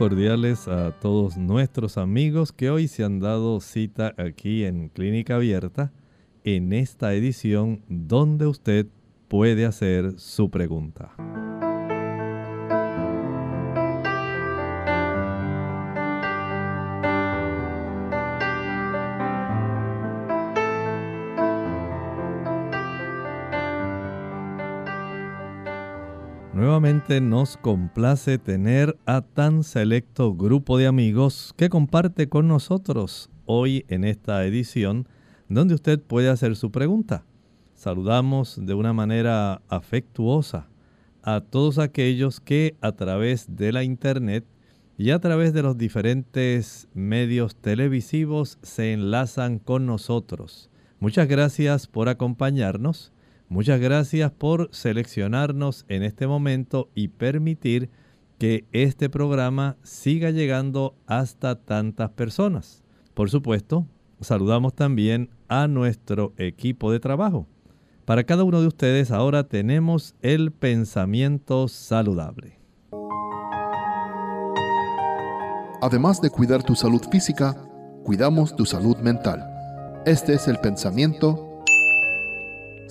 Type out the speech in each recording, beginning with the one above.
Cordiales a todos nuestros amigos que hoy se han dado cita aquí en Clínica Abierta en esta edición donde usted puede hacer su pregunta. Nuevamente nos complace tener a tan selecto grupo de amigos que comparte con nosotros hoy en esta edición donde usted puede hacer su pregunta. Saludamos de una manera afectuosa a todos aquellos que a través de la internet y a través de los diferentes medios televisivos se enlazan con nosotros. Muchas gracias por acompañarnos Muchas gracias por seleccionarnos en este momento y permitir que este programa siga llegando hasta tantas personas. Por supuesto, saludamos también a nuestro equipo de trabajo. Para cada uno de ustedes ahora tenemos el pensamiento saludable. Además de cuidar tu salud física, cuidamos tu salud mental. Este es el pensamiento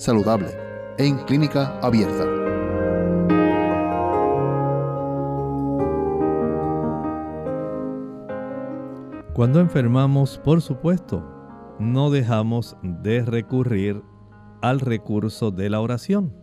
saludable en clínica abierta. Cuando enfermamos, por supuesto, no dejamos de recurrir al recurso de la oración.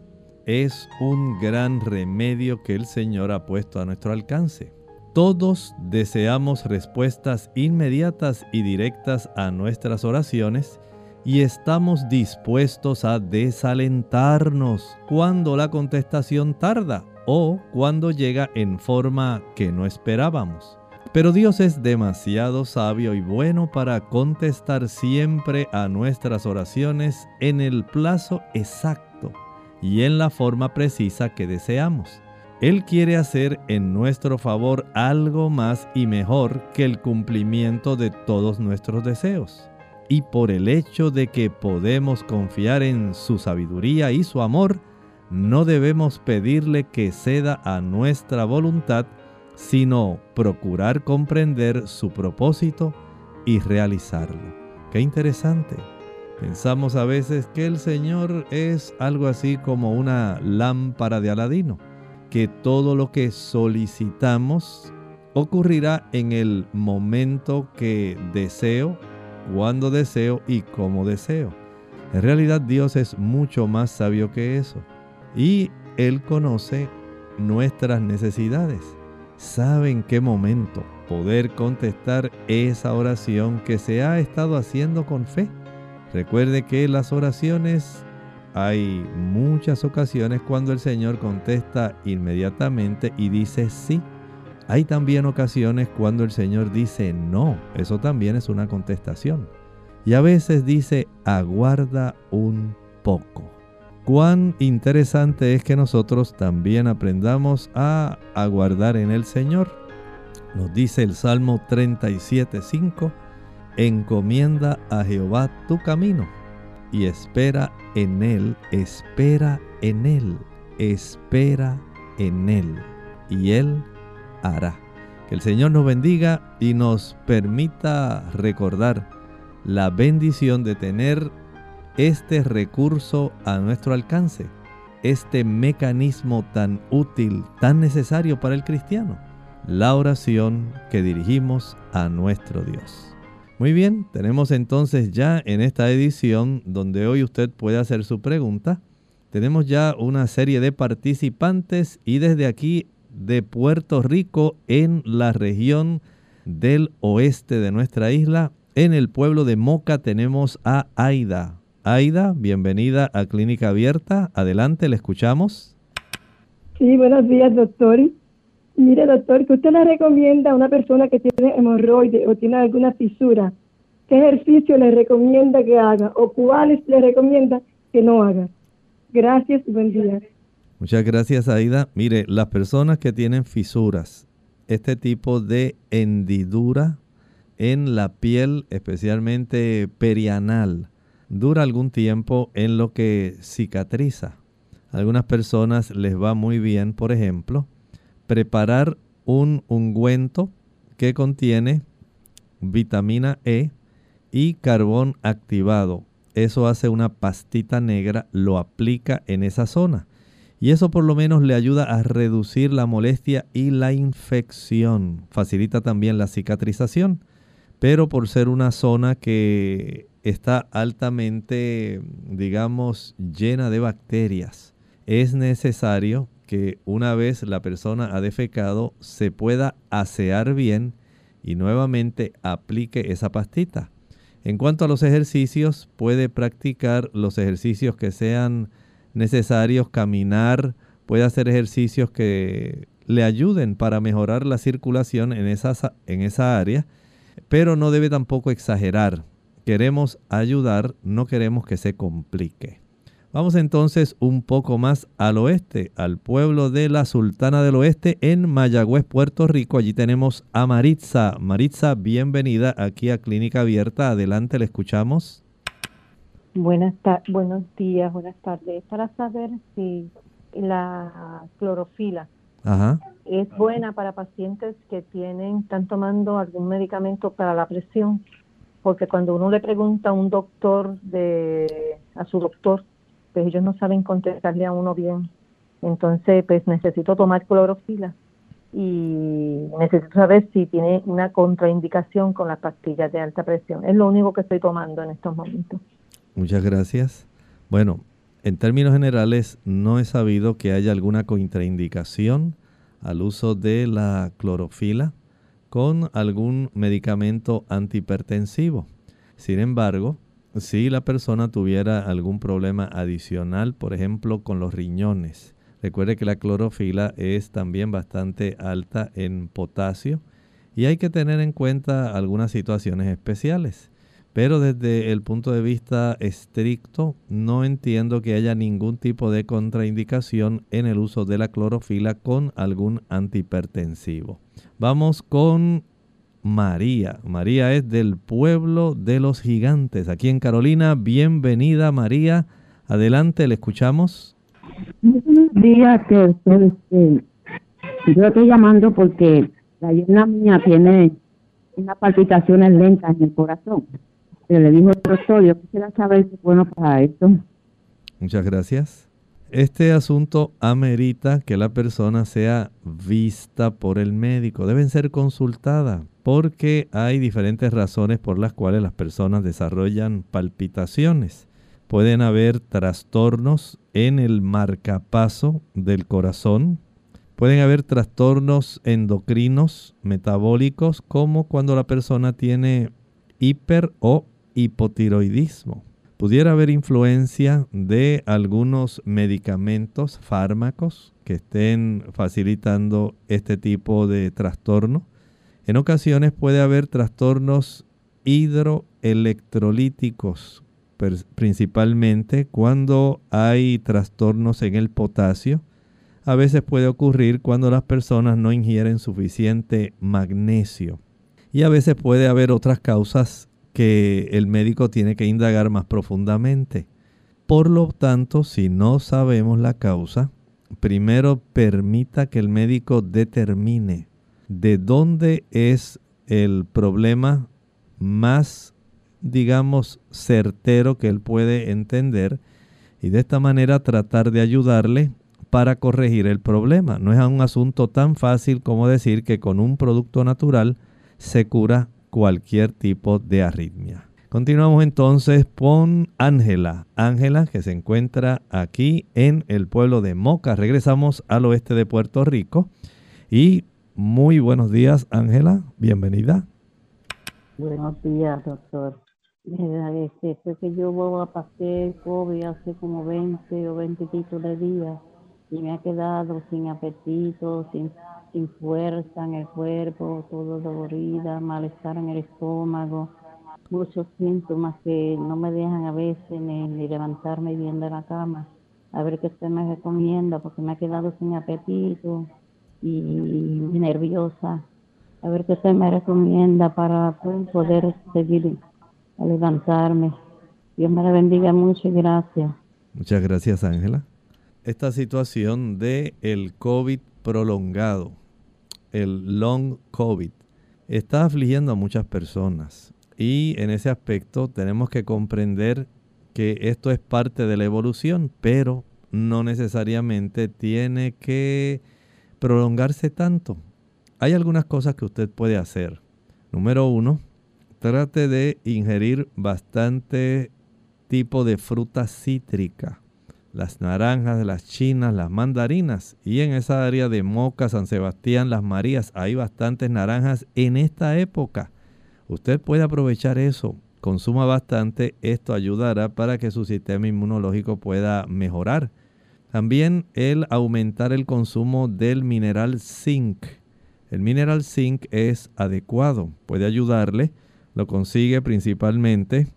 Es un gran remedio que el Señor ha puesto a nuestro alcance. Todos deseamos respuestas inmediatas y directas a nuestras oraciones y estamos dispuestos a desalentarnos cuando la contestación tarda o cuando llega en forma que no esperábamos. Pero Dios es demasiado sabio y bueno para contestar siempre a nuestras oraciones en el plazo exacto y en la forma precisa que deseamos. Él quiere hacer en nuestro favor algo más y mejor que el cumplimiento de todos nuestros deseos y por el hecho de que podemos confiar en su sabiduría y su amor, no debemos pedirle que ceda a nuestra voluntad, sino procurar comprender su propósito y realizarlo. Qué interesante. Pensamos a veces que el Señor es algo así como una lámpara de Aladino, que todo lo que solicitamos ocurrirá en el momento que deseo cuando deseo y cómo deseo. En realidad Dios es mucho más sabio que eso. Y Él conoce nuestras necesidades. Sabe en qué momento poder contestar esa oración que se ha estado haciendo con fe. Recuerde que las oraciones hay muchas ocasiones cuando el Señor contesta inmediatamente y dice sí. Hay también ocasiones cuando el Señor dice no, eso también es una contestación. Y a veces dice aguarda un poco. Cuán interesante es que nosotros también aprendamos a aguardar en el Señor. Nos dice el Salmo 37.5, encomienda a Jehová tu camino y espera en Él, espera en Él, espera en Él. Y Él hará. Que el Señor nos bendiga y nos permita recordar la bendición de tener este recurso a nuestro alcance, este mecanismo tan útil, tan necesario para el cristiano, la oración que dirigimos a nuestro Dios. Muy bien, tenemos entonces ya en esta edición donde hoy usted puede hacer su pregunta, tenemos ya una serie de participantes y desde aquí de Puerto Rico en la región del oeste de nuestra isla. En el pueblo de Moca tenemos a Aida. Aida, bienvenida a Clínica Abierta. Adelante, le escuchamos. Sí, buenos días, doctor. Mire, doctor, que usted le recomienda a una persona que tiene hemorroides o tiene alguna fisura, ¿qué ejercicio le recomienda que haga o cuáles le recomienda que no haga? Gracias buen día. Muchas gracias, Aida. Mire, las personas que tienen fisuras, este tipo de hendidura en la piel, especialmente perianal, dura algún tiempo en lo que cicatriza. A algunas personas les va muy bien, por ejemplo, preparar un ungüento que contiene vitamina E y carbón activado. Eso hace una pastita negra, lo aplica en esa zona y eso por lo menos le ayuda a reducir la molestia y la infección. Facilita también la cicatrización. Pero por ser una zona que está altamente, digamos, llena de bacterias, es necesario que una vez la persona ha defecado se pueda asear bien y nuevamente aplique esa pastita. En cuanto a los ejercicios, puede practicar los ejercicios que sean necesarios, caminar, puede hacer ejercicios que le ayuden para mejorar la circulación en esa, en área, pero no debe tampoco exagerar. Queremos ayudar, no queremos que se complique. Vamos entonces un poco más al oeste, al pueblo de la Sultana del Oeste en Mayagüez, Puerto Rico. Allí tenemos a Maritza. Maritza, bienvenida aquí a Clínica Abierta. Adelante, le escuchamos. Buenas buenos días, buenas tardes. Para saber si la clorofila es buena para pacientes que tienen, están tomando algún medicamento para la presión, porque cuando uno le pregunta a un doctor de, a su doctor, pues ellos no saben contestarle a uno bien. Entonces, pues necesito tomar clorofila y necesito saber si tiene una contraindicación con las pastillas de alta presión. Es lo único que estoy tomando en estos momentos. Muchas gracias. Bueno, en términos generales no he sabido que haya alguna contraindicación al uso de la clorofila con algún medicamento antihipertensivo. Sin embargo, si la persona tuviera algún problema adicional, por ejemplo, con los riñones, recuerde que la clorofila es también bastante alta en potasio y hay que tener en cuenta algunas situaciones especiales. Pero desde el punto de vista estricto, no entiendo que haya ningún tipo de contraindicación en el uso de la clorofila con algún antihipertensivo. Vamos con María. María es del pueblo de los gigantes, aquí en Carolina. Bienvenida María. Adelante, le escuchamos. Buenos días, que este, yo estoy llamando porque la llena mía tiene unas palpitaciones lentas en el corazón le dijo el doctor, yo quisiera saber si es bueno para esto. Muchas gracias. Este asunto amerita que la persona sea vista por el médico. Deben ser consultadas porque hay diferentes razones por las cuales las personas desarrollan palpitaciones. Pueden haber trastornos en el marcapaso del corazón. Pueden haber trastornos endocrinos, metabólicos, como cuando la persona tiene hiper o hipotiroidismo. Pudiera haber influencia de algunos medicamentos, fármacos que estén facilitando este tipo de trastorno. En ocasiones puede haber trastornos hidroelectrolíticos, principalmente cuando hay trastornos en el potasio. A veces puede ocurrir cuando las personas no ingieren suficiente magnesio. Y a veces puede haber otras causas que el médico tiene que indagar más profundamente. Por lo tanto, si no sabemos la causa, primero permita que el médico determine de dónde es el problema más, digamos, certero que él puede entender y de esta manera tratar de ayudarle para corregir el problema. No es un asunto tan fácil como decir que con un producto natural se cura cualquier tipo de arritmia. Continuamos entonces con Ángela. Ángela que se encuentra aquí en el pueblo de Moca. Regresamos al oeste de Puerto Rico. Y muy buenos días Ángela, bienvenida. Buenos días doctor. Fue que yo pasé COVID hace como 20 o 20 de días y me ha quedado sin apetito, sin, sin fuerza en el cuerpo, todo dolorida, malestar en el estómago, muchos síntomas que no me dejan a veces ni, levantarme bien de la cama. A ver qué usted me recomienda, porque me ha quedado sin apetito y, nerviosa. A ver qué usted me recomienda para pues, poder seguir a levantarme. Dios me la bendiga mucho y gracias. Muchas gracias, Ángela esta situación de el COVID prolongado, el long COVID, está afligiendo a muchas personas. Y en ese aspecto tenemos que comprender que esto es parte de la evolución, pero no necesariamente tiene que prolongarse tanto. Hay algunas cosas que usted puede hacer. Número uno, trate de ingerir bastante tipo de fruta cítrica las naranjas, las chinas, las mandarinas. Y en esa área de Moca, San Sebastián, Las Marías, hay bastantes naranjas en esta época. Usted puede aprovechar eso, consuma bastante, esto ayudará para que su sistema inmunológico pueda mejorar. También el aumentar el consumo del mineral zinc. El mineral zinc es adecuado, puede ayudarle, lo consigue principalmente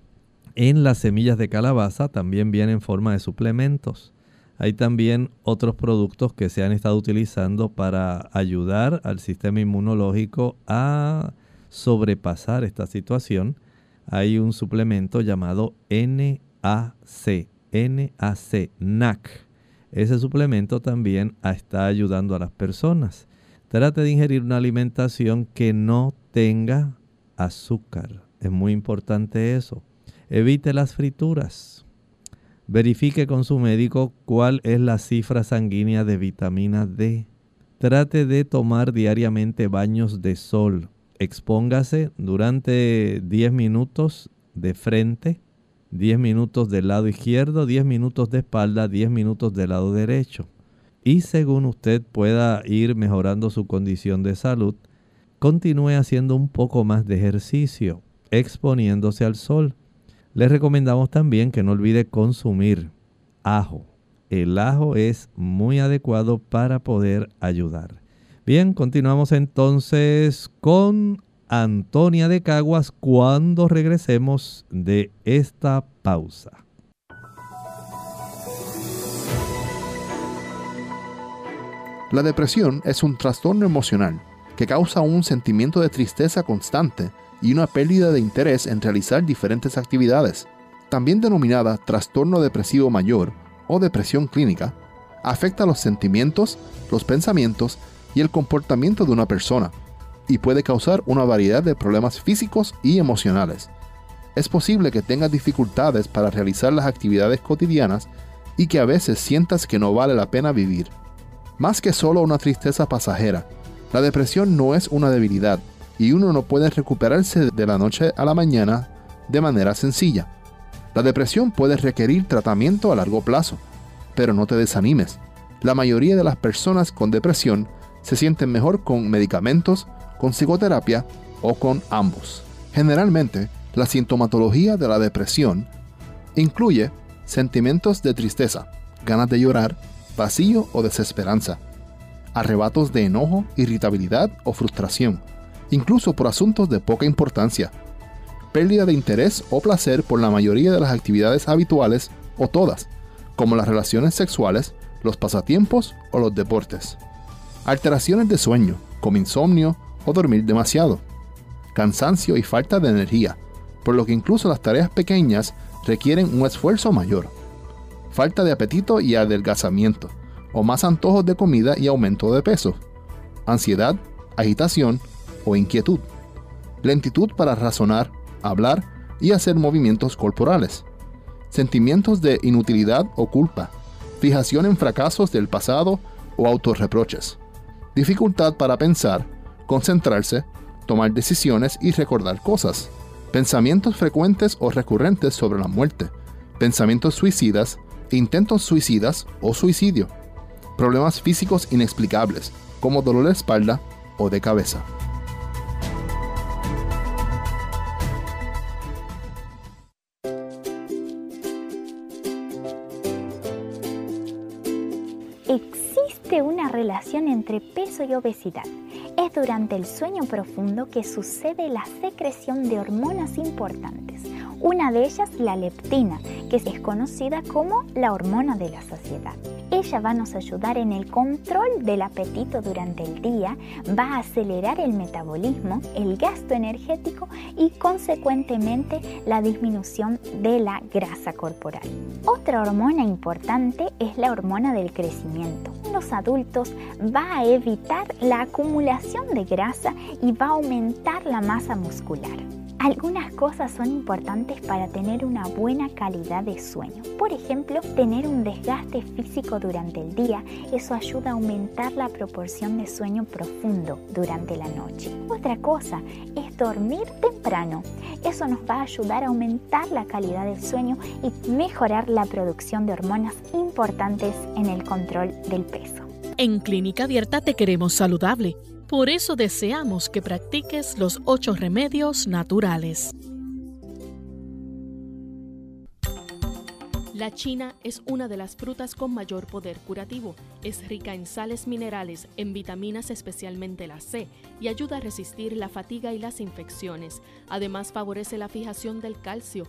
en las semillas de calabaza también viene en forma de suplementos. Hay también otros productos que se han estado utilizando para ayudar al sistema inmunológico a sobrepasar esta situación. Hay un suplemento llamado NAC, NAC, NAC. Ese suplemento también está ayudando a las personas. Trate de ingerir una alimentación que no tenga azúcar. Es muy importante eso. Evite las frituras. Verifique con su médico cuál es la cifra sanguínea de vitamina D. Trate de tomar diariamente baños de sol. Expóngase durante 10 minutos de frente, 10 minutos del lado izquierdo, 10 minutos de espalda, 10 minutos del lado derecho. Y según usted pueda ir mejorando su condición de salud, continúe haciendo un poco más de ejercicio, exponiéndose al sol. Les recomendamos también que no olvide consumir ajo. El ajo es muy adecuado para poder ayudar. Bien, continuamos entonces con Antonia de Caguas cuando regresemos de esta pausa. La depresión es un trastorno emocional que causa un sentimiento de tristeza constante y una pérdida de interés en realizar diferentes actividades. También denominada trastorno depresivo mayor o depresión clínica, afecta los sentimientos, los pensamientos y el comportamiento de una persona y puede causar una variedad de problemas físicos y emocionales. Es posible que tengas dificultades para realizar las actividades cotidianas y que a veces sientas que no vale la pena vivir. Más que solo una tristeza pasajera, la depresión no es una debilidad, y uno no puede recuperarse de la noche a la mañana de manera sencilla. La depresión puede requerir tratamiento a largo plazo, pero no te desanimes. La mayoría de las personas con depresión se sienten mejor con medicamentos, con psicoterapia o con ambos. Generalmente, la sintomatología de la depresión incluye sentimientos de tristeza, ganas de llorar, vacío o desesperanza, arrebatos de enojo, irritabilidad o frustración, incluso por asuntos de poca importancia, pérdida de interés o placer por la mayoría de las actividades habituales o todas, como las relaciones sexuales, los pasatiempos o los deportes, alteraciones de sueño, como insomnio o dormir demasiado, cansancio y falta de energía, por lo que incluso las tareas pequeñas requieren un esfuerzo mayor, falta de apetito y adelgazamiento, o más antojos de comida y aumento de peso, ansiedad, agitación inquietud, lentitud para razonar, hablar y hacer movimientos corporales, sentimientos de inutilidad o culpa, fijación en fracasos del pasado o autorreproches, dificultad para pensar, concentrarse, tomar decisiones y recordar cosas, pensamientos frecuentes o recurrentes sobre la muerte, pensamientos suicidas, intentos suicidas o suicidio, problemas físicos inexplicables como dolor de espalda o de cabeza. Entre peso y obesidad. Es durante el sueño profundo que sucede la secreción de hormonas importantes. Una de ellas, la leptina, que es conocida como la hormona de la saciedad. Ella va a nos ayudar en el control del apetito durante el día, va a acelerar el metabolismo, el gasto energético y consecuentemente la disminución de la grasa corporal. Otra hormona importante es la hormona del crecimiento. En los adultos va a evitar la acumulación de grasa y va a aumentar la masa muscular. Algunas cosas son importantes para tener una buena calidad de sueño. Por ejemplo, tener un desgaste físico durante el día, eso ayuda a aumentar la proporción de sueño profundo durante la noche. Otra cosa es dormir temprano. Eso nos va a ayudar a aumentar la calidad del sueño y mejorar la producción de hormonas importantes en el control del peso. En Clínica Abierta te queremos saludable. Por eso deseamos que practiques los ocho remedios naturales. La china es una de las frutas con mayor poder curativo. Es rica en sales minerales, en vitaminas especialmente la C, y ayuda a resistir la fatiga y las infecciones. Además favorece la fijación del calcio,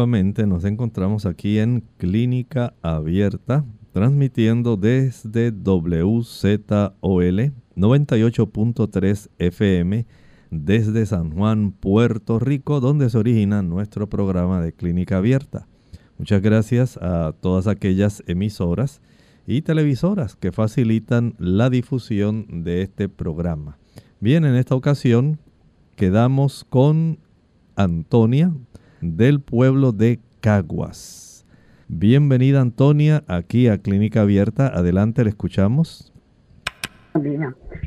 nuevamente nos encontramos aquí en Clínica Abierta, transmitiendo desde WZOL 98.3 FM desde San Juan, Puerto Rico, donde se origina nuestro programa de Clínica Abierta. Muchas gracias a todas aquellas emisoras y televisoras que facilitan la difusión de este programa. Bien, en esta ocasión quedamos con Antonia, del pueblo de Caguas. Bienvenida Antonia, aquí a Clínica Abierta. Adelante, le escuchamos.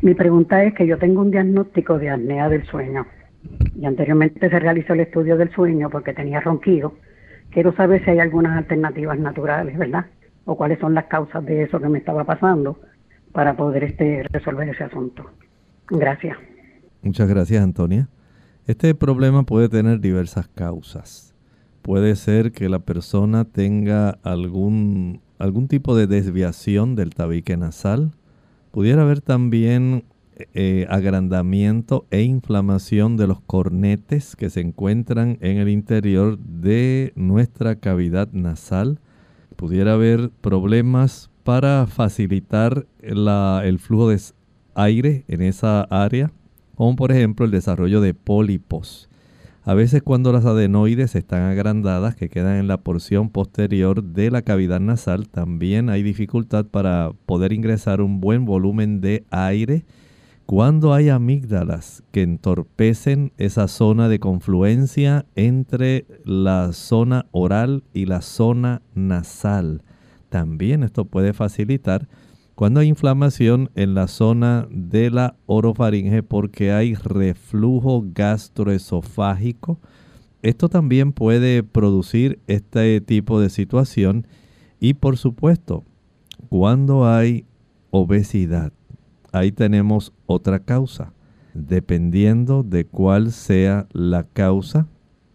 Mi pregunta es que yo tengo un diagnóstico de apnea del sueño y anteriormente se realizó el estudio del sueño porque tenía ronquido. Quiero saber si hay algunas alternativas naturales, ¿verdad? O cuáles son las causas de eso que me estaba pasando para poder este, resolver ese asunto. Gracias. Muchas gracias, Antonia. Este problema puede tener diversas causas. Puede ser que la persona tenga algún, algún tipo de desviación del tabique nasal. Pudiera haber también eh, agrandamiento e inflamación de los cornetes que se encuentran en el interior de nuestra cavidad nasal. Pudiera haber problemas para facilitar el flujo de aire en esa área como por ejemplo el desarrollo de pólipos. A veces cuando las adenoides están agrandadas, que quedan en la porción posterior de la cavidad nasal, también hay dificultad para poder ingresar un buen volumen de aire. Cuando hay amígdalas que entorpecen esa zona de confluencia entre la zona oral y la zona nasal, también esto puede facilitar cuando hay inflamación en la zona de la orofaringe porque hay reflujo gastroesofágico, esto también puede producir este tipo de situación y por supuesto, cuando hay obesidad, ahí tenemos otra causa. Dependiendo de cuál sea la causa,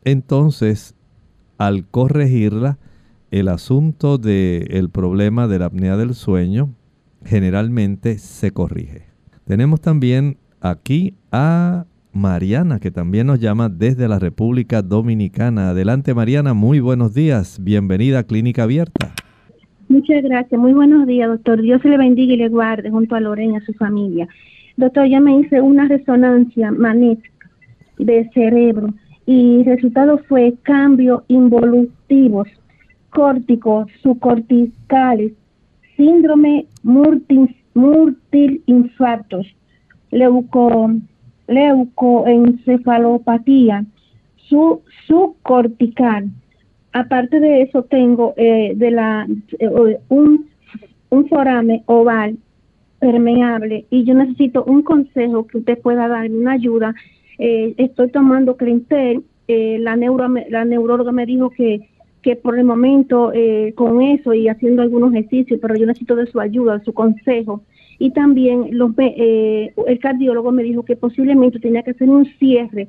entonces al corregirla, el asunto del problema de la apnea del sueño generalmente se corrige. Tenemos también aquí a Mariana, que también nos llama desde la República Dominicana. Adelante Mariana, muy buenos días. Bienvenida a Clínica Abierta. Muchas gracias. Muy buenos días, doctor. Dios se le bendiga y le guarde junto a Lorena y a su familia. Doctor, ya me hice una resonancia magnética de cerebro y el resultado fue cambios involutivos, córticos, subcorticales, síndrome multiinfartos, leuco, leucoencefalopatía, su, subcortical. Aparte de eso, tengo eh, de la, eh, un, un forame oval permeable y yo necesito un consejo que usted pueda darme, una ayuda. Eh, estoy tomando Clintel, la, neuro, la neuróloga me dijo que que por el momento eh, con eso y haciendo algunos ejercicios, pero yo necesito de su ayuda, de su consejo. Y también los, eh, el cardiólogo me dijo que posiblemente tenía que hacer un cierre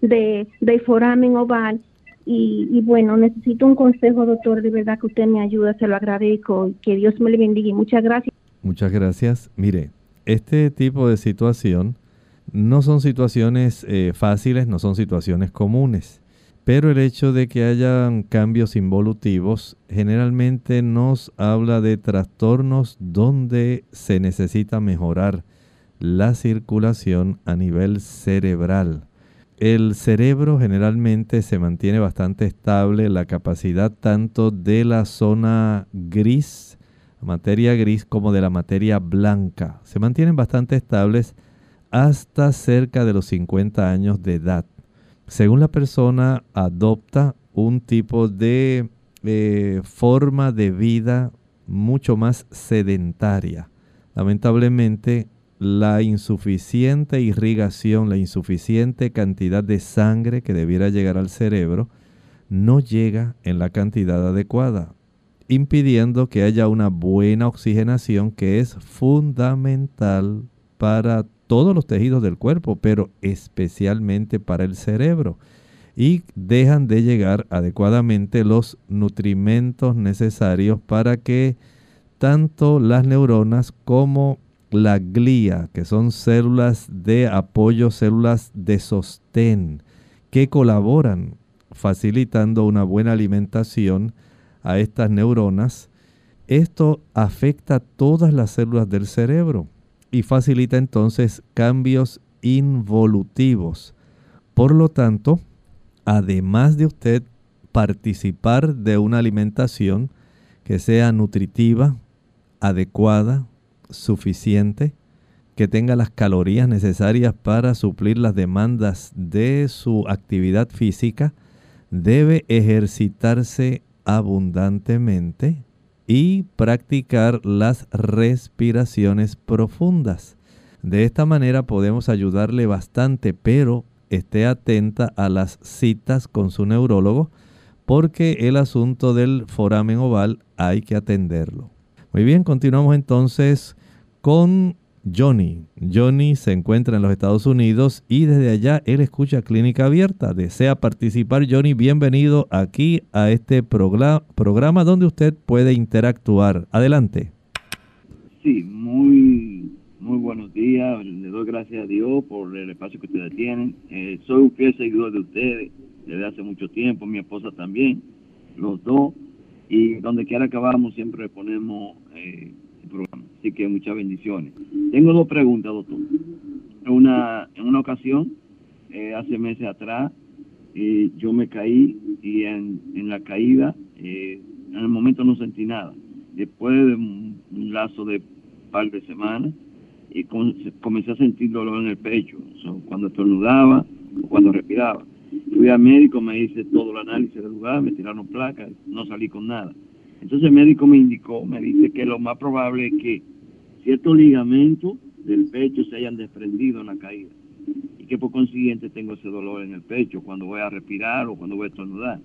de, de foramen oval. Y, bueno, necesito un consejo, doctor, de verdad que usted me ayuda, se lo agradezco y que Dios me le bendiga. Y muchas gracias. Muchas gracias. Mire, este tipo de situación no son situaciones eh, fáciles, no son situaciones comunes. Pero el hecho de que hayan cambios involutivos generalmente nos habla de trastornos donde se necesita mejorar la circulación a nivel cerebral. El cerebro generalmente se mantiene bastante estable, la capacidad tanto de la zona gris, materia gris, como de la materia blanca. Se mantienen bastante estables hasta cerca de los 50 años de edad según la persona adopta un tipo de eh, forma de vida mucho más sedentaria. Lamentablemente, la insuficiente irrigación, la insuficiente cantidad de sangre que debiera llegar al cerebro, no llega en la cantidad adecuada, impidiendo que haya una buena oxigenación que es fundamental para todos los tejidos del cuerpo, pero especialmente para el cerebro. Y dejan de llegar adecuadamente los nutrimentos necesarios para que tanto las neuronas como la glía, que son células de apoyo, células de sostén, que colaboran facilitando una buena alimentación a estas neuronas, esto afecta a todas las células del cerebro y facilita entonces cambios involutivos. Por lo tanto, además de usted participar de una alimentación que sea nutritiva, adecuada, suficiente, que tenga las calorías necesarias para suplir las demandas de su actividad física, debe ejercitarse abundantemente y practicar las respiraciones profundas. De esta manera podemos ayudarle bastante, pero esté atenta a las citas con su neurólogo porque el asunto del foramen oval hay que atenderlo. Muy bien, continuamos entonces con Johnny. Johnny se encuentra en los Estados Unidos y desde allá él escucha Clínica Abierta. Desea participar, Johnny, bienvenido aquí a este programa donde usted puede interactuar. Adelante. Sí, muy, muy buenos días. Le doy gracias a Dios por el espacio que ustedes tienen. Eh, soy un fiel seguidor de ustedes desde hace mucho tiempo, mi esposa también, los dos. Y donde quiera que vamos siempre ponemos... Eh, programa. Así que muchas bendiciones. Tengo dos preguntas, doctor. Una, en una ocasión, eh, hace meses atrás, eh, yo me caí y en, la caída, eh, en el momento no sentí nada. Después de un, lazo de par de semanas, y comencé a sentir dolor en el pecho, cuando estornudaba cuando respiraba. Fui al médico, me hice todo el análisis del lugar, me tiraron placas, no salí con nada. Entonces el médico me indicó, me dice que lo más probable es que ciertos ligamentos del pecho se hayan desprendido en la caída y que por consiguiente tengo ese dolor en el pecho cuando voy a respirar o cuando voy a estornudar.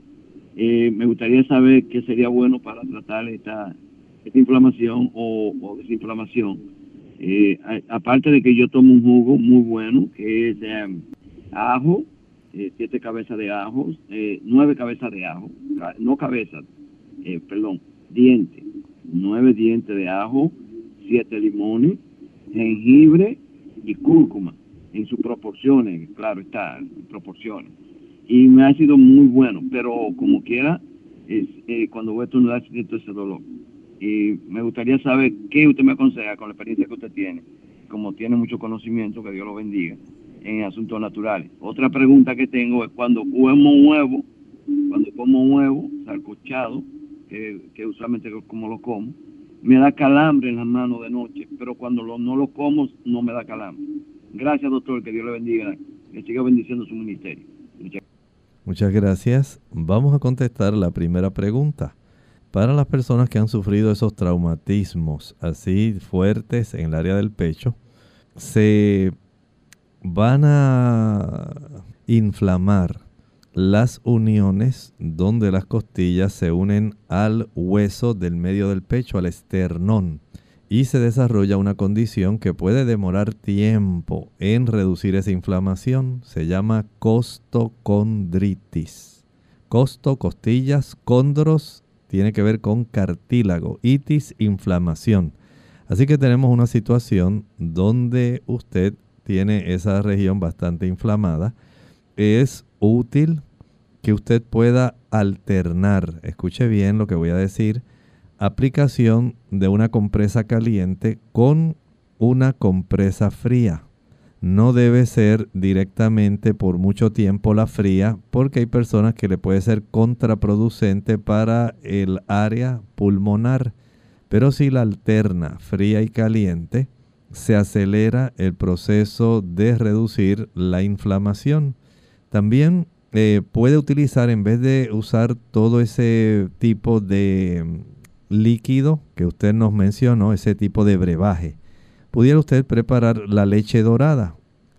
Eh, me gustaría saber qué sería bueno para tratar esta, esta inflamación o, desinflamación. Eh, aparte de que yo tomo un jugo muy bueno, que es em, ajo, eh, siete cabezas de ajo, nueve cabezas de ajo, no cabezas, perdón, dientes, nueve dientes de ajo, siete limones, jengibre y cúrcuma en sus proporciones, claro está, en proporciones. Y me ha sido muy bueno, pero como quiera, eh, cuando voy a estornudar siento ese dolor. Y me gustaría saber qué usted me aconseja con la experiencia que usted tiene, como tiene mucho conocimiento, que Dios lo bendiga, en asuntos naturales. Otra pregunta que tengo es cuando como huevo, cuando como huevo, salcochado, que, usualmente como lo como, me da calambre en las manos de noche, pero cuando no lo como no me da calambre. Gracias, doctor, que Dios le bendiga, que siga bendiciendo su ministerio. Muchas gracias. Vamos a contestar la primera pregunta. Para las personas que han sufrido esos traumatismos así fuertes en el área del pecho, se van a inflamar las uniones donde las costillas se unen al hueso del medio del pecho, al esternón, y se desarrolla una condición que puede demorar tiempo en reducir esa inflamación. Se llama costocondritis. Costo, costillas, condros, tiene que ver con cartílago, itis, inflamación. Así que tenemos una situación donde usted tiene esa región bastante inflamada. Es útil que usted pueda alternar, escuche bien lo que voy a decir, aplicación de una compresa caliente con una compresa fría. No debe ser directamente por mucho tiempo la fría porque hay personas que le puede ser contraproducente para el área pulmonar. Pero si la alterna fría y caliente, se acelera el proceso de reducir la inflamación. También eh, puede utilizar, en vez de usar todo ese tipo de mm, líquido que usted nos mencionó, ese tipo de brebaje, pudiera usted preparar la leche dorada.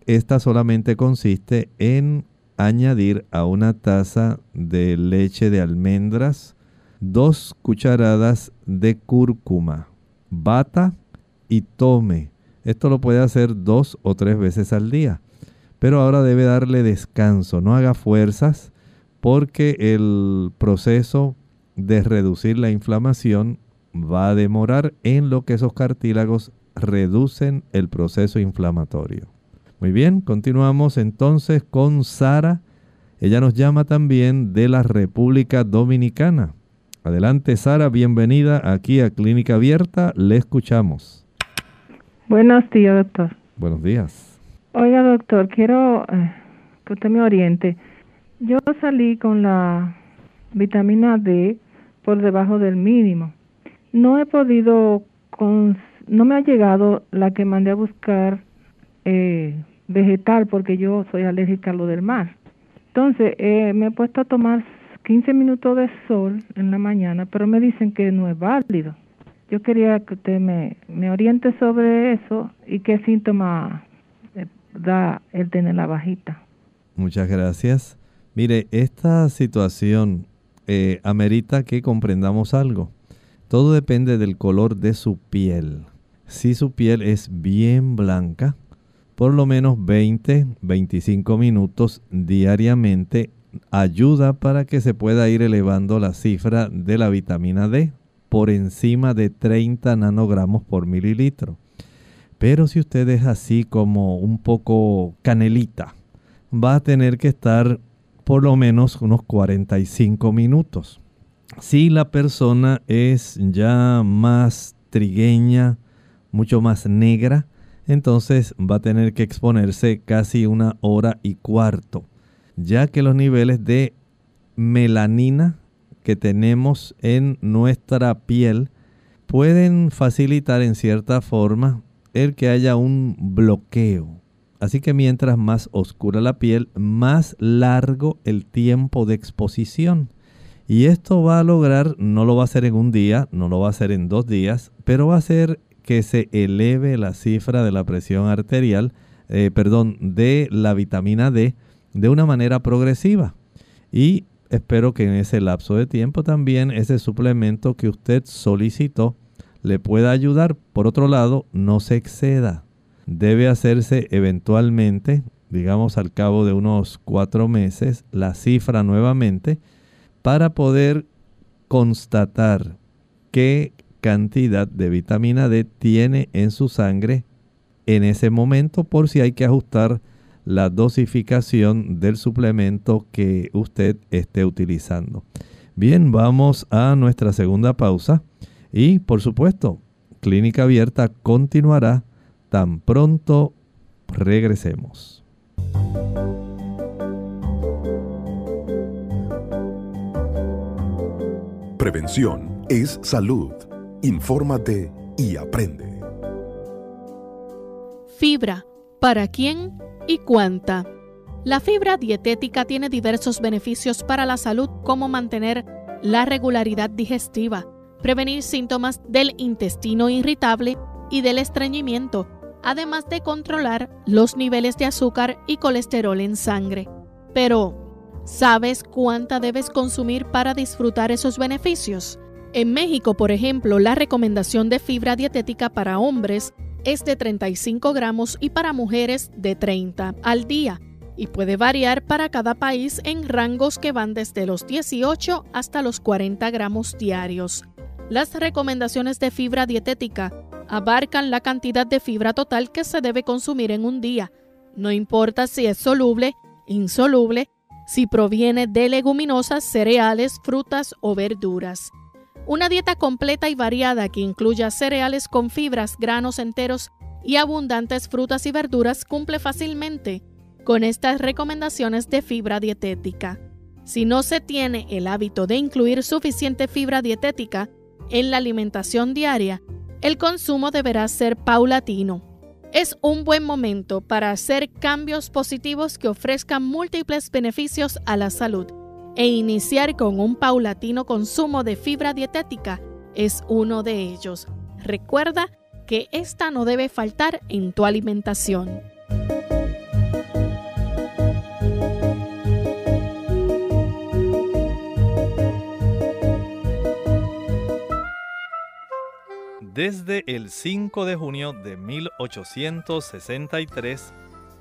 Esta solamente consiste en añadir a una taza de leche de almendras dos cucharadas de cúrcuma, bata y tome. Esto lo puede hacer dos o tres veces al día pero ahora debe darle descanso, no haga fuerzas porque el proceso de reducir la inflamación va a demorar en lo que esos cartílagos reducen el proceso inflamatorio. Muy bien, continuamos entonces con Sara. Ella nos llama también de la República Dominicana. Adelante Sara, bienvenida aquí a Clínica Abierta, le escuchamos. Buenos días, doctor. Buenos días. Oiga, doctor, quiero eh, que usted me oriente. Yo salí con la vitamina D por debajo del mínimo. No he podido, con, no me ha llegado la que mandé a buscar eh, vegetal porque yo soy alérgica a lo del mar. Entonces, eh, me he puesto a tomar 15 minutos de sol en la mañana, pero me dicen que no es válido. Yo quería que usted me, me oriente sobre eso y qué síntomas da el tener la bajita. Muchas gracias. Mire, esta situación eh, amerita que comprendamos algo. Todo depende del color de su piel. Si su piel es bien blanca, por lo menos 20, 25 minutos diariamente ayuda para que se pueda ir elevando la cifra de la vitamina D por encima de 30 nanogramos por mililitro. Pero si usted es así como un poco canelita, va a tener que estar por lo menos unos 45 minutos. Si la persona es ya más trigueña, mucho más negra, entonces va a tener que exponerse casi una hora y cuarto. ya que los niveles de melanina que tenemos en nuestra piel pueden facilitar en cierta forma el que haya un bloqueo. Así que mientras más oscura la piel, más largo el tiempo de exposición. Y esto va a lograr, no lo va a hacer en un día, no lo va a hacer en dos días, pero va a hacer que se eleve la cifra de la presión arterial, eh, perdón, de la vitamina D de una manera progresiva. Y espero que en ese lapso de tiempo también ese suplemento que usted solicitó le pueda ayudar. Por otro lado, no se exceda. Debe hacerse eventualmente, digamos al cabo de unos cuatro meses, la cifra nuevamente para poder constatar qué cantidad de vitamina D tiene en su sangre en ese momento por si hay que ajustar la dosificación del suplemento que usted esté utilizando. Bien, vamos a nuestra segunda pausa y por supuesto, Clínica Abierta continuará tan pronto regresemos. Prevención es salud. Infórmate y aprende. Fibra. ¿Para quién y cuánta? La fibra dietética tiene diversos beneficios para la salud como mantener la regularidad digestiva, prevenir síntomas del intestino irritable y del estreñimiento, además de controlar los niveles de azúcar y colesterol en sangre. Pero, ¿sabes cuánta debes consumir para disfrutar esos beneficios? En México, por ejemplo, la recomendación de fibra dietética para hombres es de 35 gramos y para mujeres de 30 al día y puede variar para cada país en rangos que van desde los 18 hasta los 40 gramos diarios. Las recomendaciones de fibra dietética abarcan la cantidad de fibra total que se debe consumir en un día, no importa si es soluble, insoluble, si proviene de leguminosas, cereales, frutas o verduras. Una dieta completa y variada que incluya cereales con fibras, granos enteros y abundantes frutas y verduras cumple fácilmente con estas recomendaciones de fibra dietética. Si no se tiene el hábito de incluir suficiente fibra dietética en la alimentación diaria, el consumo deberá ser paulatino. Es un buen momento para hacer cambios positivos que ofrezcan múltiples beneficios a la salud e iniciar con un paulatino consumo de fibra dietética es uno de ellos. Recuerda que esta no debe faltar en tu alimentación. Desde el 5 de junio de 1863,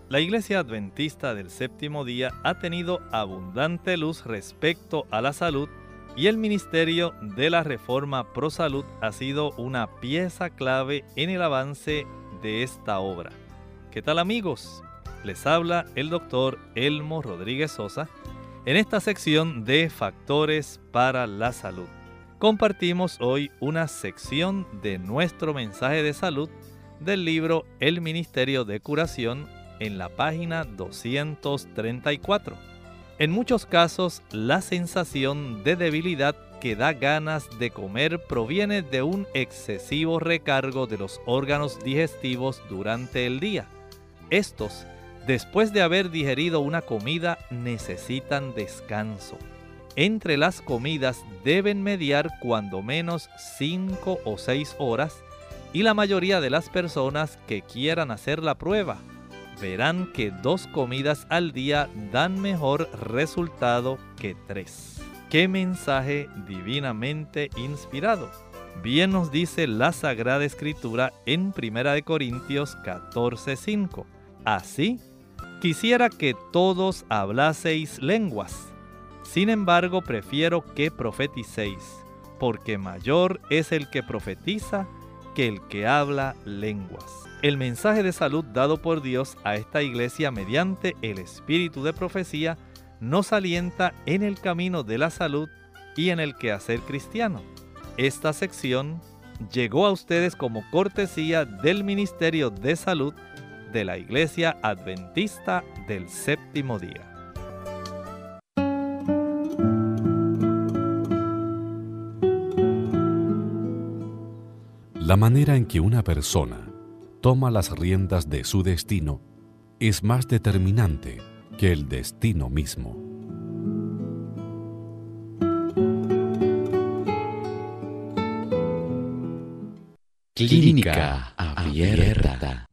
la Iglesia Adventista del Séptimo Día ha tenido abundante luz respecto a la salud y el Ministerio de la Reforma Pro Salud ha sido una pieza clave en el avance de esta obra. ¿Qué tal amigos? Les habla el doctor Elmo Rodríguez Sosa en esta sección de Factores para la Salud. Compartimos hoy una sección de nuestro mensaje de salud del libro El Ministerio de Curación en la página 234. En muchos casos, la sensación de debilidad que da ganas de comer proviene de un excesivo recargo de los órganos digestivos durante el día. Estos, después de haber digerido una comida, necesitan descanso. Entre las comidas deben mediar cuando menos 5 o 6 horas y la mayoría de las personas que quieran hacer la prueba verán que dos comidas al día dan mejor resultado que tres. ¡Qué mensaje divinamente inspirado! Bien nos dice la Sagrada Escritura en 1 Corintios 14:5. Así, quisiera que todos hablaseis lenguas. Sin embargo, prefiero que profeticéis, porque mayor es el que profetiza que el que habla lenguas. El mensaje de salud dado por Dios a esta iglesia mediante el espíritu de profecía nos alienta en el camino de la salud y en el quehacer cristiano. Esta sección llegó a ustedes como cortesía del Ministerio de Salud de la Iglesia Adventista del Séptimo Día. La manera en que una persona toma las riendas de su destino es más determinante que el destino mismo. Clínica Abierta.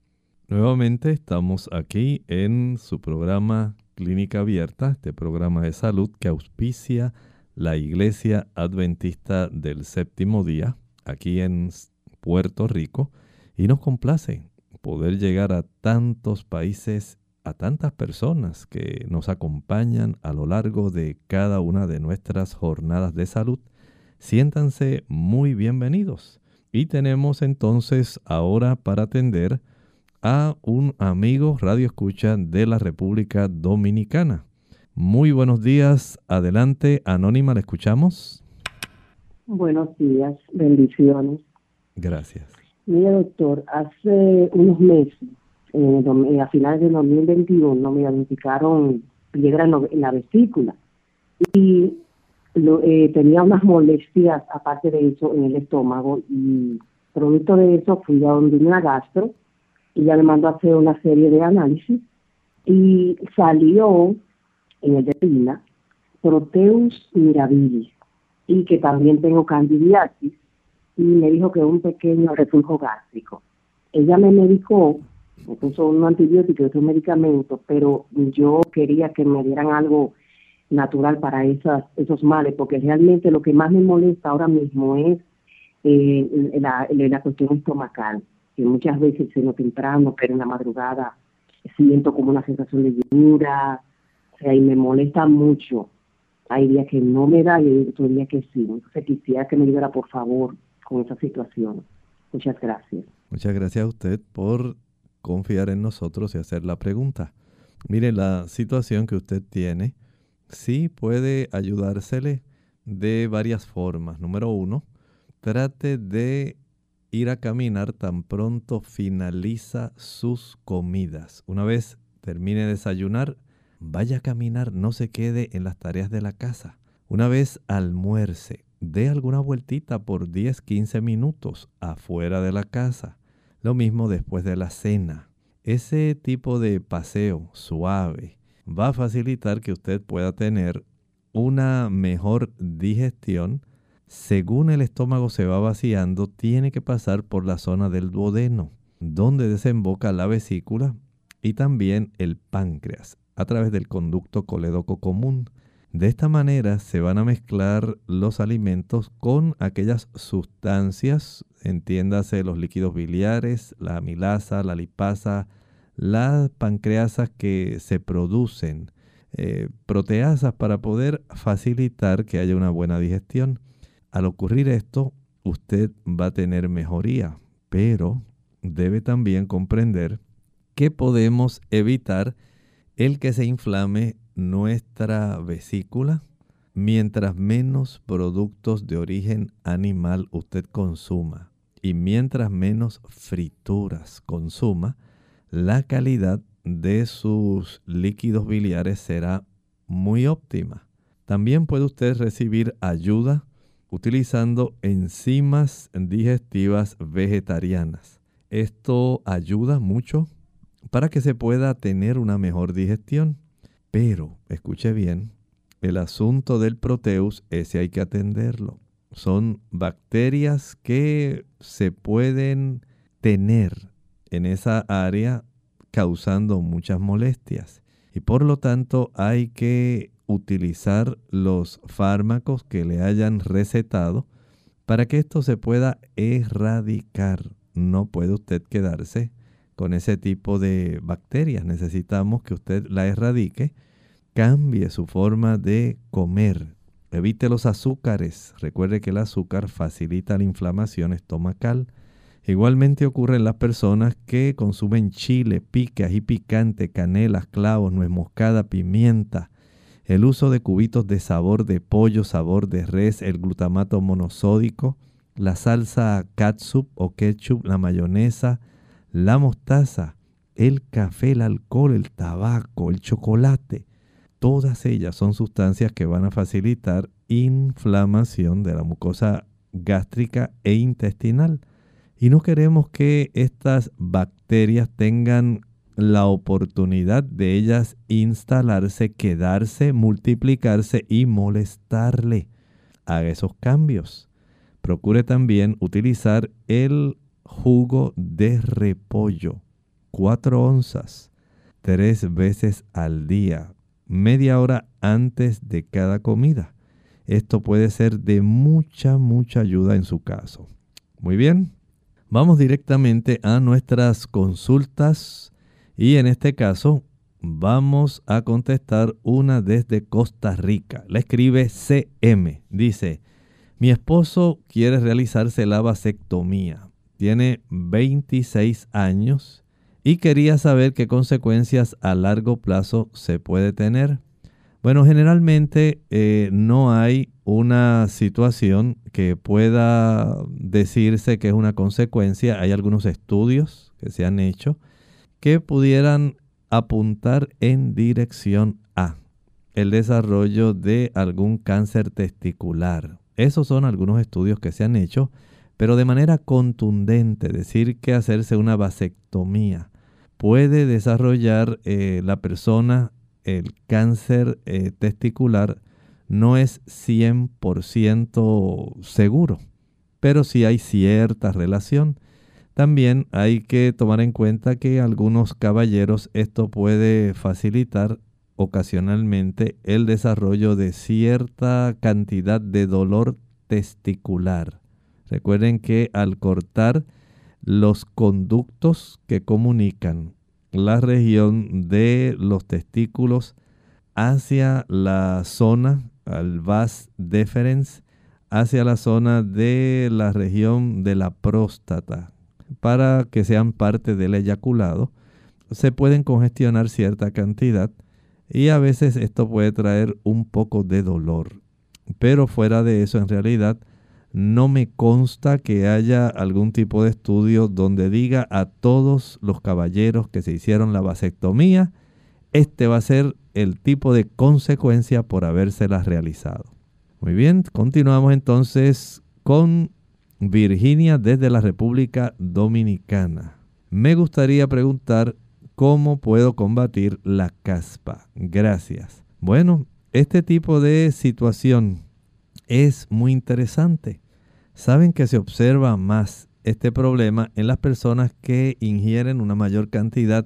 Nuevamente estamos aquí en su programa Clínica Abierta, este programa de salud que auspicia la Iglesia Adventista del Séptimo Día, aquí en Puerto Rico, y nos complace poder llegar a tantos países, a tantas personas que nos acompañan a lo largo de cada una de nuestras jornadas de salud. Siéntanse muy bienvenidos. Y tenemos entonces ahora para atender a un amigo radio escucha de la República Dominicana. Muy buenos días, adelante, Anónima, ¿le escuchamos? Buenos días, bendiciones. Gracias. Mire, doctor, hace unos meses, eh, a finales de 2021, me diagnosticaron piedra en la vesícula y eh, tenía unas molestias, aparte de eso, en el estómago y producto de eso fui a donde una gastro y ya me mandó a hacer una serie de análisis y salió en el de Pina Proteus mirabilis y que también tengo candidiasis y me dijo que un pequeño reflujo gástrico. Ella me medicó, me puso un antibiótico y otro medicamento, pero yo quería que me dieran algo natural para esas, esos males, porque realmente lo que más me molesta ahora mismo es eh, la, la, cuestión estomacal, que muchas veces se lo temprano, pero en la madrugada siento como una sensación de llenura, o sea, y me molesta mucho. Hay días que no me da y hay otros días que sí. Entonces quisiera que me ayudara, por favor, con esa situación. Muchas gracias. Muchas gracias a usted por confiar en nosotros y hacer la pregunta. Mire, la situación que usted tiene sí puede ayudársele de varias formas. Número uno, trate de ir a caminar tan pronto finaliza sus comidas. Una vez termine de desayunar, vaya a caminar, no se quede en las tareas de la casa. Una vez almuerce, dé alguna vueltita por 10, 15 minutos afuera de la casa. Lo mismo después de la cena. Ese tipo de paseo suave, va a facilitar que usted pueda tener una mejor digestión. Según el estómago se va vaciando, tiene que pasar por la zona del duodeno, donde desemboca la vesícula y también el páncreas a través del conducto colédoco común. De esta manera se van a mezclar los alimentos con aquellas sustancias, entiéndase los líquidos biliares, la amilasa, la lipasa, las pancreasas que se producen, eh, proteasas para poder facilitar que haya una buena digestión. Al ocurrir esto, usted va a tener mejoría, pero debe también comprender que podemos evitar el que se inflame nuestra vesícula mientras menos productos de origen animal usted consuma y mientras menos frituras consuma, la calidad de sus líquidos biliares será muy óptima. También puede usted recibir ayuda utilizando enzimas digestivas vegetarianas. Esto ayuda mucho para que se pueda tener una mejor digestión. Pero, escuche bien, el asunto del proteus, ese hay que atenderlo. Son bacterias que se pueden tener en esa área causando muchas molestias. Y por lo tanto hay que utilizar los fármacos que le hayan recetado para que esto se pueda erradicar. No puede usted quedarse con ese tipo de bacterias. Necesitamos que usted la erradique, cambie su forma de comer, evite los azúcares. Recuerde que el azúcar facilita la inflamación estomacal Igualmente ocurre en las personas que consumen chile, pique, y picante, canela, clavos, nuez moscada, pimienta. El uso de cubitos de sabor de pollo, sabor de res, el glutamato monosódico, la salsa catsup o ketchup, la mayonesa, la mostaza, el café, el alcohol, el tabaco, el chocolate. Todas ellas son sustancias que van a facilitar inflamación de la mucosa gástrica e intestinal Y no queremos que estas bacterias tengan la oportunidad de ellas instalarse, quedarse, multiplicarse y molestarle. Haga esos cambios. Procure también utilizar el jugo de repollo, 4 onzas, tres veces al día, media hora antes de cada comida. Esto puede ser de mucha, mucha ayuda en su caso. Muy bien, vamos directamente a nuestras consultas y en este caso vamos a contestar una desde Costa Rica. La escribe CM. Dice, mi esposo quiere realizarse la vasectomía. Tiene 26 años y quería saber qué consecuencias a largo plazo se puede tener. Bueno, generalmente eh, no hay una situación que pueda decirse que es una consecuencia. Hay algunos estudios que se han hecho que pudieran apuntar en dirección a el desarrollo de algún cáncer testicular. Esos son algunos estudios que se han hecho, pero de manera contundente decir que hacerse una vasectomía puede desarrollar eh, la persona el cáncer eh, testicular no es 100% seguro, pero sí hay cierta relación. También hay que tomar en cuenta que algunos caballeros esto puede facilitar ocasionalmente el desarrollo de cierta cantidad de dolor testicular. Recuerden que al cortar los conductos que comunican la región de los testículos hacia la zona, al vas deferens, hacia la zona de la región de la próstata, para que sean parte del eyaculado, se pueden congestionar cierta cantidad y a veces esto puede traer un poco de dolor. Pero fuera de eso, en realidad, no me consta que haya algún tipo de estudio donde diga a todos los caballeros que se hicieron la vasectomía, este va a ser el tipo de consecuencia por habérselas realizado. Muy bien, continuamos entonces con Virginia desde la República Dominicana. Me gustaría preguntar cómo puedo combatir la caspa. Gracias. Bueno, este tipo de situación es muy interesante. Saben que se observa más este problema en las personas que ingieren una mayor cantidad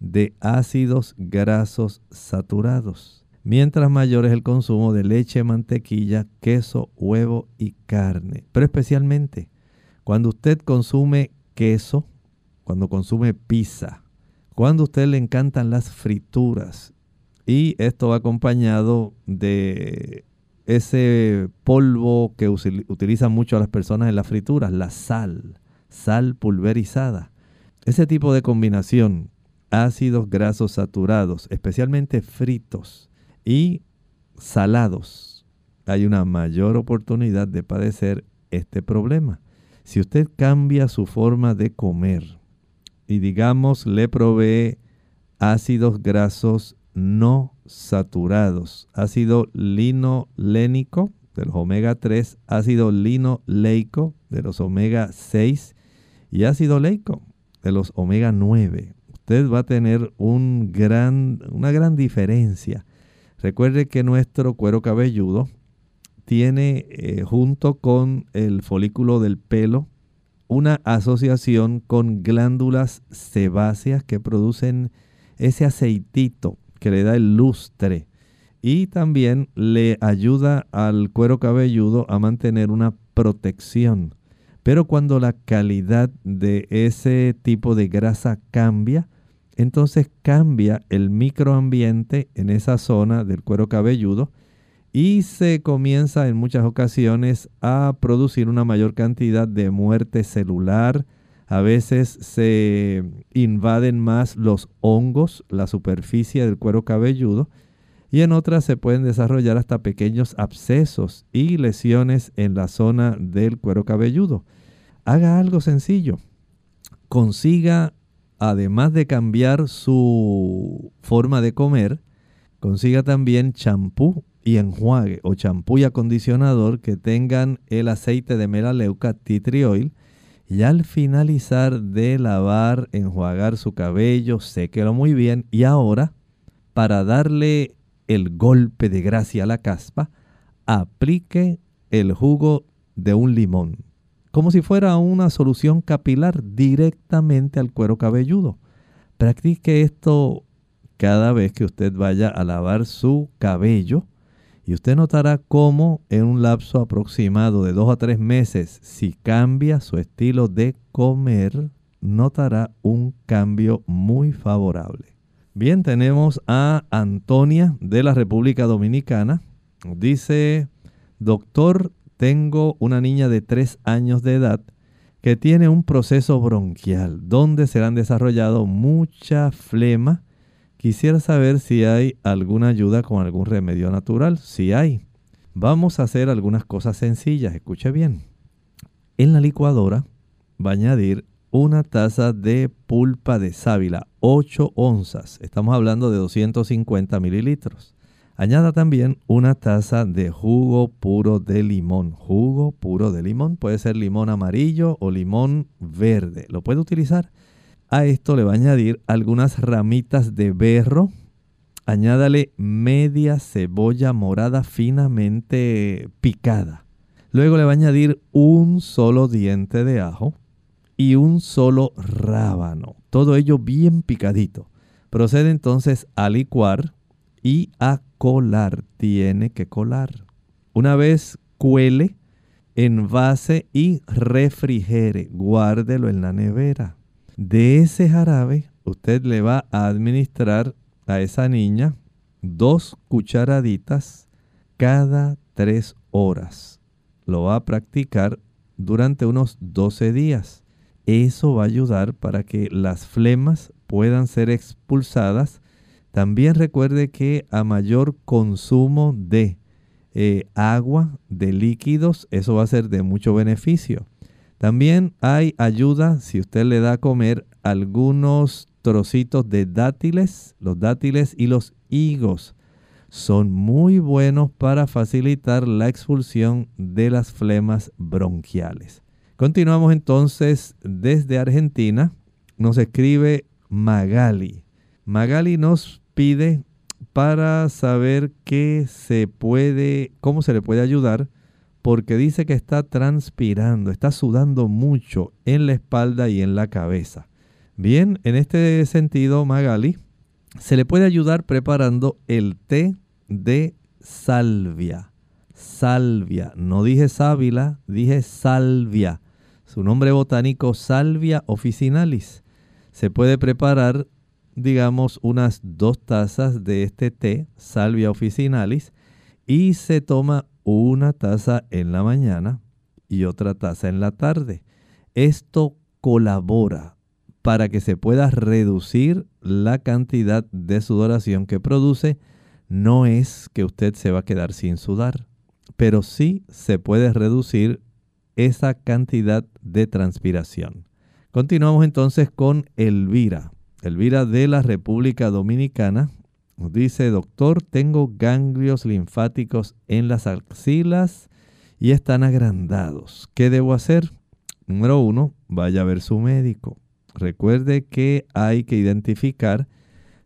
de ácidos grasos saturados mientras mayor es el consumo de leche, mantequilla, queso, huevo y carne. Pero especialmente cuando usted consume queso, cuando consume pizza, cuando a usted le encantan las frituras y esto va acompañado de ese polvo que utilizan mucho las personas en las frituras, la sal, sal pulverizada. Ese tipo de combinación, ácidos grasos saturados, especialmente fritos, y salados, hay una mayor oportunidad de padecer este problema. Si usted cambia su forma de comer y digamos le provee ácidos grasos no saturados, ácido linolénico de los omega 3, ácido linoleico de los omega 6 y ácido leico de los omega 9. Usted va a tener un gran, una gran diferencia. Recuerde que nuestro cuero cabelludo tiene eh, junto con el folículo del pelo una asociación con glándulas sebáceas que producen ese aceitito que le da el lustre y también le ayuda al cuero cabelludo a mantener una protección. Pero cuando la calidad de ese tipo de grasa cambia, entonces cambia el microambiente en esa zona del cuero cabelludo y se comienza en muchas ocasiones a producir una mayor cantidad de muerte celular. A veces se invaden más los hongos, la superficie del cuero cabelludo, y en otras se pueden desarrollar hasta pequeños abscesos y lesiones en la zona del cuero cabelludo. Haga algo sencillo. Consiga además de cambiar su forma de comer, consiga también champú y enjuague o champú y acondicionador que tengan el aceite de melaleuca tea tree oil Y al finalizar de lavar, enjuagar su cabello, séquelo muy bien. Y ahora, para darle el golpe de gracia a la caspa, aplique el jugo de un limón, como si fuera una solución capilar directamente al cuero cabelludo. Practique esto cada vez que usted vaya a lavar su cabello y usted notará cómo en un lapso aproximado de dos a tres meses, si cambia su estilo de comer, notará un cambio muy favorable. Bien, tenemos a Antonia de la República Dominicana. Dice, doctor, tengo una niña de tres años de edad que tiene un proceso bronquial donde se han desarrollado mucha flema Quisiera saber si hay alguna ayuda con algún remedio natural. Si hay, vamos a hacer algunas cosas sencillas. Escuche bien. En la licuadora va a añadir una taza de pulpa de sábila, 8 onzas. Estamos hablando de 250 mililitros. Añada también una taza de jugo puro de limón. Jugo puro de limón. Puede ser limón amarillo o limón verde. Lo puede utilizar a esto le va a añadir algunas ramitas de berro. Añádale media cebolla morada finamente picada. Luego le va a añadir un solo diente de ajo y un solo rábano. Todo ello bien picadito. Procede entonces a licuar y a colar. Tiene que colar. Una vez cuele, envase y refrigere. Guárdelo en la nevera. De ese jarabe, usted le va a administrar a esa niña dos cucharaditas cada tres horas. Lo va a practicar durante unos 12 días. Eso va a ayudar para que las flemas puedan ser expulsadas. También recuerde que a mayor consumo de eh, agua, de líquidos, eso va a ser de mucho beneficio. También hay ayuda si usted le da a comer algunos trocitos de dátiles, los dátiles y los higos. Son muy buenos para facilitar la expulsión de las flemas bronquiales. Continuamos entonces desde Argentina. Nos escribe Magali. Magali nos pide para saber qué se puede, cómo se le puede ayudar porque dice que está transpirando, está sudando mucho en la espalda y en la cabeza. Bien, en este sentido, Magali, se le puede ayudar preparando el té de salvia. Salvia, no dije sábila, dije salvia. Su nombre botánico, Salvia officinalis. Se puede preparar, digamos, unas dos tazas de este té, Salvia officinalis, y se toma una taza en la mañana y otra taza en la tarde. Esto colabora para que se pueda reducir la cantidad de sudoración que produce. No es que usted se va a quedar sin sudar, pero sí se puede reducir esa cantidad de transpiración. Continuamos entonces con Elvira. Elvira de la República Dominicana dice, doctor, tengo ganglios linfáticos en las axilas y están agrandados. ¿Qué debo hacer? Número uno, vaya a ver su médico. Recuerde que hay que identificar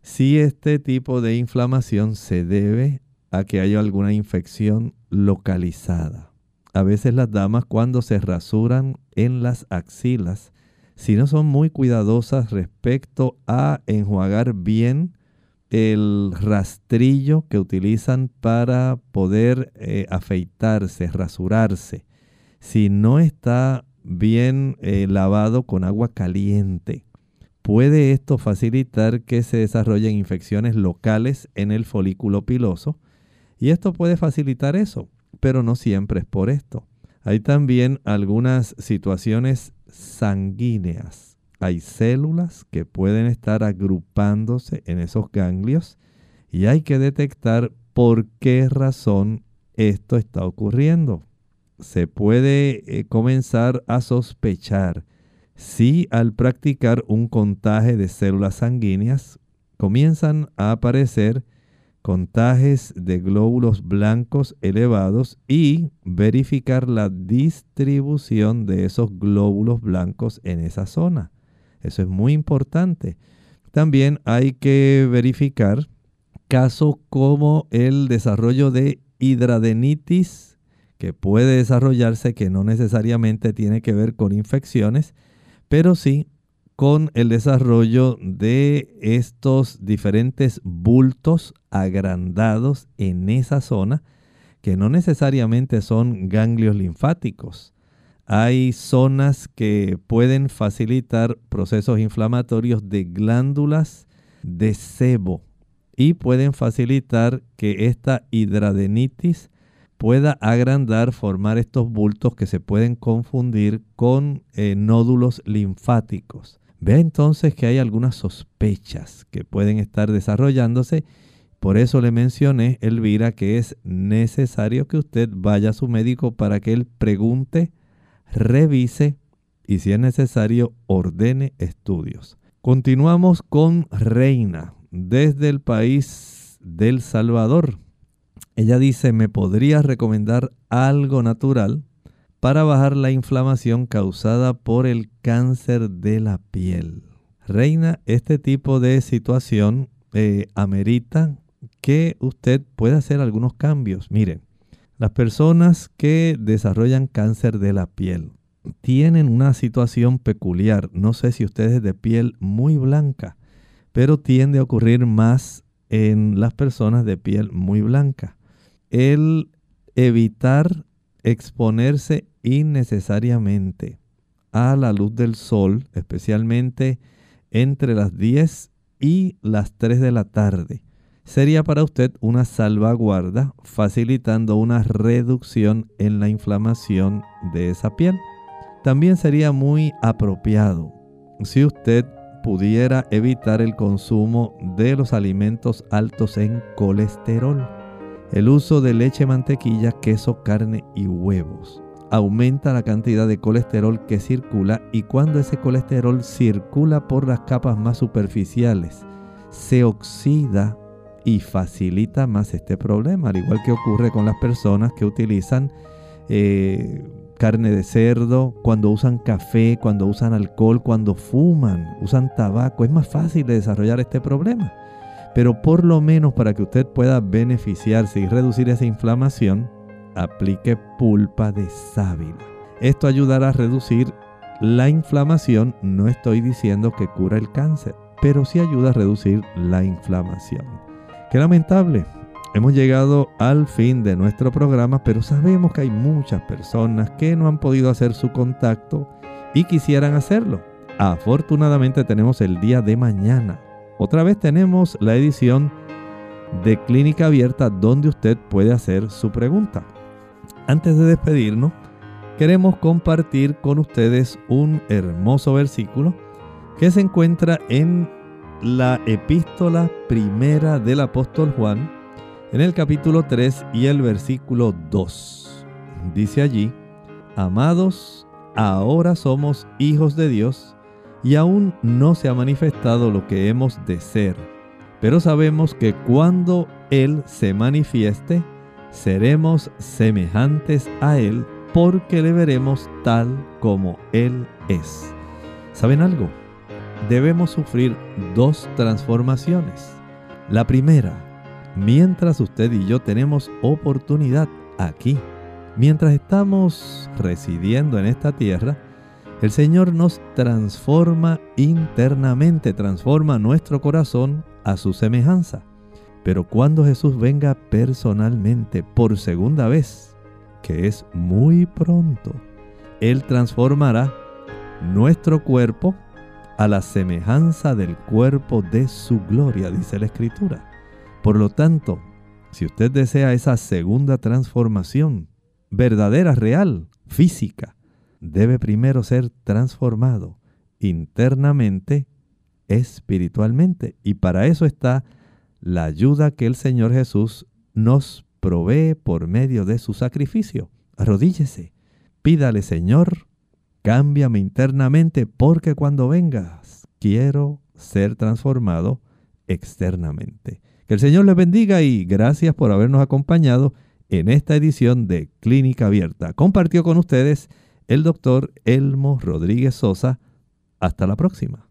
si este tipo de inflamación se debe a que haya alguna infección localizada. A veces las damas cuando se rasuran en las axilas, si no son muy cuidadosas respecto a enjuagar bien el rastrillo que utilizan para poder eh, afeitarse, rasurarse, si no está bien eh, lavado con agua caliente, puede esto facilitar que se desarrollen infecciones locales en el folículo piloso y esto puede facilitar eso, pero no siempre es por esto. Hay también algunas situaciones sanguíneas hay células que pueden estar agrupándose en esos ganglios y hay que detectar por qué razón esto está ocurriendo. Se puede eh, comenzar a sospechar si al practicar un contaje de células sanguíneas comienzan a aparecer contajes de glóbulos blancos elevados y verificar la distribución de esos glóbulos blancos en esa zona. Eso es muy importante. También hay que verificar casos como el desarrollo de hidradenitis, que puede desarrollarse, que no necesariamente tiene que ver con infecciones, pero sí con el desarrollo de estos diferentes bultos agrandados en esa zona, que no necesariamente son ganglios linfáticos. Hay zonas que pueden facilitar procesos inflamatorios de glándulas de sebo y pueden facilitar que esta hidradenitis pueda agrandar, formar estos bultos que se pueden confundir con eh, nódulos linfáticos. Ve entonces que hay algunas sospechas que pueden estar desarrollándose. Por eso le mencioné, Elvira, que es necesario que usted vaya a su médico para que él pregunte, revise y si es necesario ordene estudios. Continuamos con Reina desde el país del Salvador. Ella dice, ¿me podría recomendar algo natural para bajar la inflamación causada por el cáncer de la piel. Reina, este tipo de situación eh, amerita que usted pueda hacer algunos cambios. Miren, las personas que desarrollan cáncer de la piel tienen una situación peculiar. No sé si usted es de piel muy blanca, pero tiende a ocurrir más en las personas de piel muy blanca. El evitar exponerse innecesariamente a la luz del sol, especialmente entre las 10 y las 3 de la tarde, sería para usted una salvaguarda facilitando una reducción en la inflamación de esa piel. También sería muy apropiado si usted pudiera evitar el consumo de los alimentos altos en colesterol. El uso de leche, mantequilla, queso, carne y huevos aumenta la cantidad de colesterol que circula y cuando ese colesterol circula por las capas más superficiales, se oxida y facilita más este problema, al igual que ocurre con las personas que utilizan eh, carne de cerdo, cuando usan café, cuando usan alcohol, cuando fuman, usan tabaco, es más fácil de desarrollar este problema. Pero por lo menos para que usted pueda beneficiarse y reducir esa inflamación, aplique pulpa de sábila. Esto ayudará a reducir la inflamación. No estoy diciendo que cura el cáncer, pero sí ayuda a reducir la inflamación. Qué lamentable. Hemos llegado al fin de nuestro programa, pero sabemos que hay muchas personas que no han podido hacer su contacto y quisieran hacerlo. Afortunadamente tenemos el día de mañana. Otra vez tenemos la edición de Clínica Abierta donde usted puede hacer su pregunta. Antes de despedirnos, queremos compartir con ustedes un hermoso versículo que se encuentra en la epístola primera del apóstol Juan, en el capítulo 3 y el versículo 2. Dice allí, Amados, ahora somos hijos de Dios y aún no se ha manifestado lo que hemos de ser, pero sabemos que cuando Él se manifieste, seremos semejantes a Él porque le veremos tal como Él es. ¿Saben algo? Debemos sufrir dos transformaciones. La primera, mientras usted y yo tenemos oportunidad aquí, mientras estamos residiendo en esta tierra, el Señor nos transforma internamente, transforma nuestro corazón a su semejanza. Pero cuando Jesús venga personalmente por segunda vez, que es muy pronto, Él transformará nuestro cuerpo a la semejanza del cuerpo de su gloria, dice la Escritura. Por lo tanto, si usted desea esa segunda transformación, verdadera, real, física, debe primero ser transformado internamente, espiritualmente. Y para eso está la ayuda que el Señor Jesús nos provee por medio de su sacrificio. Arrodíllese, pídale Señor, cámbiame internamente porque cuando vengas quiero ser transformado externamente. Que el Señor les bendiga y gracias por habernos acompañado en esta edición de Clínica Abierta. Compartió con ustedes el doctor Elmo Rodríguez Sosa. Hasta la próxima.